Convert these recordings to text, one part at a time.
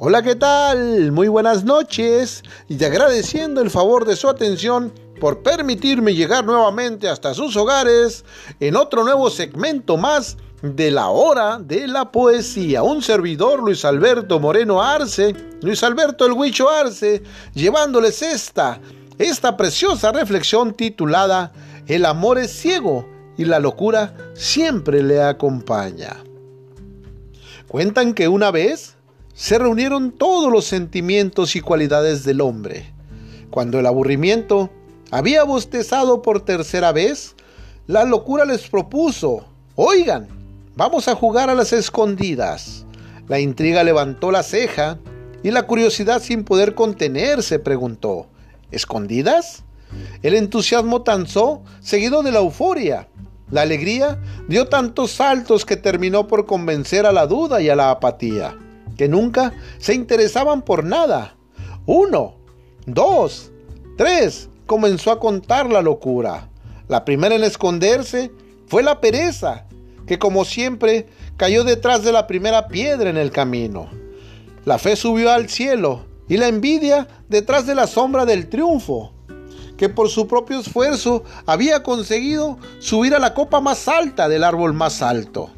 Hola, ¿qué tal? Muy buenas noches y agradeciendo el favor de su atención por permitirme llegar nuevamente hasta sus hogares en otro nuevo segmento más de la hora de la poesía. Un servidor, Luis Alberto Moreno Arce, Luis Alberto el Huicho Arce, llevándoles esta, esta preciosa reflexión titulada El amor es ciego y la locura siempre le acompaña. Cuentan que una vez se reunieron todos los sentimientos y cualidades del hombre. Cuando el aburrimiento había bostezado por tercera vez, la locura les propuso, oigan, vamos a jugar a las escondidas. La intriga levantó la ceja y la curiosidad sin poder contenerse preguntó, ¿escondidas? El entusiasmo tanzó, seguido de la euforia. La alegría dio tantos saltos que terminó por convencer a la duda y a la apatía que nunca se interesaban por nada. Uno, dos, tres, comenzó a contar la locura. La primera en esconderse fue la pereza, que como siempre cayó detrás de la primera piedra en el camino. La fe subió al cielo y la envidia detrás de la sombra del triunfo, que por su propio esfuerzo había conseguido subir a la copa más alta del árbol más alto.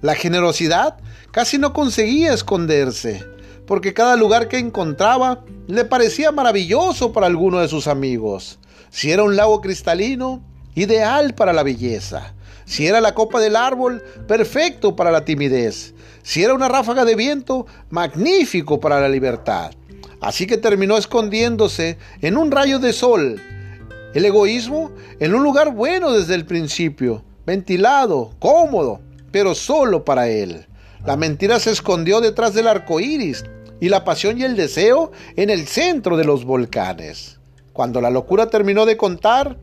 La generosidad casi no conseguía esconderse, porque cada lugar que encontraba le parecía maravilloso para alguno de sus amigos. Si era un lago cristalino, ideal para la belleza. Si era la copa del árbol, perfecto para la timidez. Si era una ráfaga de viento, magnífico para la libertad. Así que terminó escondiéndose en un rayo de sol. El egoísmo en un lugar bueno desde el principio, ventilado, cómodo, pero solo para él. La mentira se escondió detrás del arco iris y la pasión y el deseo en el centro de los volcanes. Cuando la locura terminó de contar,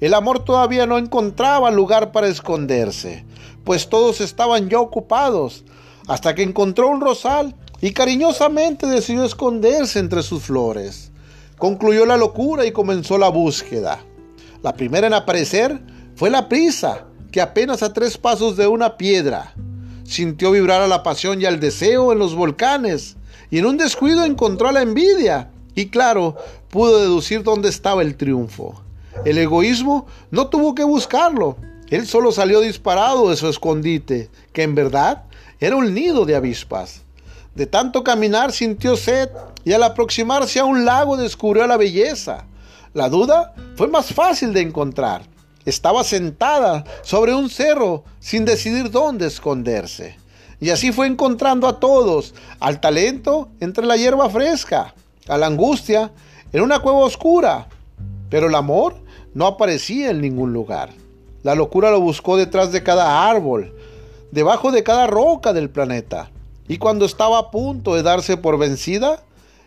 el amor todavía no encontraba lugar para esconderse, pues todos estaban ya ocupados, hasta que encontró un rosal y cariñosamente decidió esconderse entre sus flores. Concluyó la locura y comenzó la búsqueda. La primera en aparecer fue la prisa, que apenas a tres pasos de una piedra sintió vibrar a la pasión y al deseo en los volcanes, y en un descuido encontró la envidia, y claro, pudo deducir dónde estaba el triunfo. El egoísmo no tuvo que buscarlo, él solo salió disparado de su escondite, que en verdad era un nido de avispas. De tanto caminar sintió sed y al aproximarse a un lago descubrió la belleza. La duda fue más fácil de encontrar estaba sentada sobre un cerro sin decidir dónde esconderse. Y así fue encontrando a todos, al talento entre la hierba fresca, a la angustia en una cueva oscura. Pero el amor no aparecía en ningún lugar. La locura lo buscó detrás de cada árbol, debajo de cada roca del planeta. Y cuando estaba a punto de darse por vencida,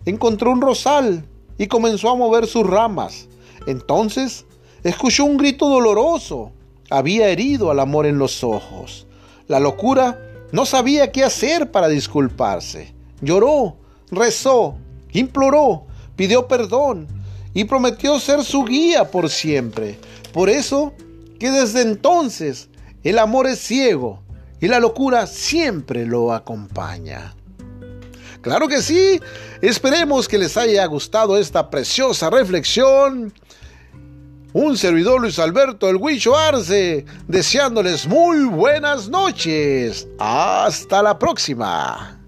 encontró un rosal y comenzó a mover sus ramas. Entonces Escuchó un grito doloroso. Había herido al amor en los ojos. La locura no sabía qué hacer para disculparse. Lloró, rezó, imploró, pidió perdón y prometió ser su guía por siempre. Por eso que desde entonces el amor es ciego y la locura siempre lo acompaña. Claro que sí, esperemos que les haya gustado esta preciosa reflexión un servidor Luis Alberto El Huicho Arce, deseándoles muy buenas noches. Hasta la próxima.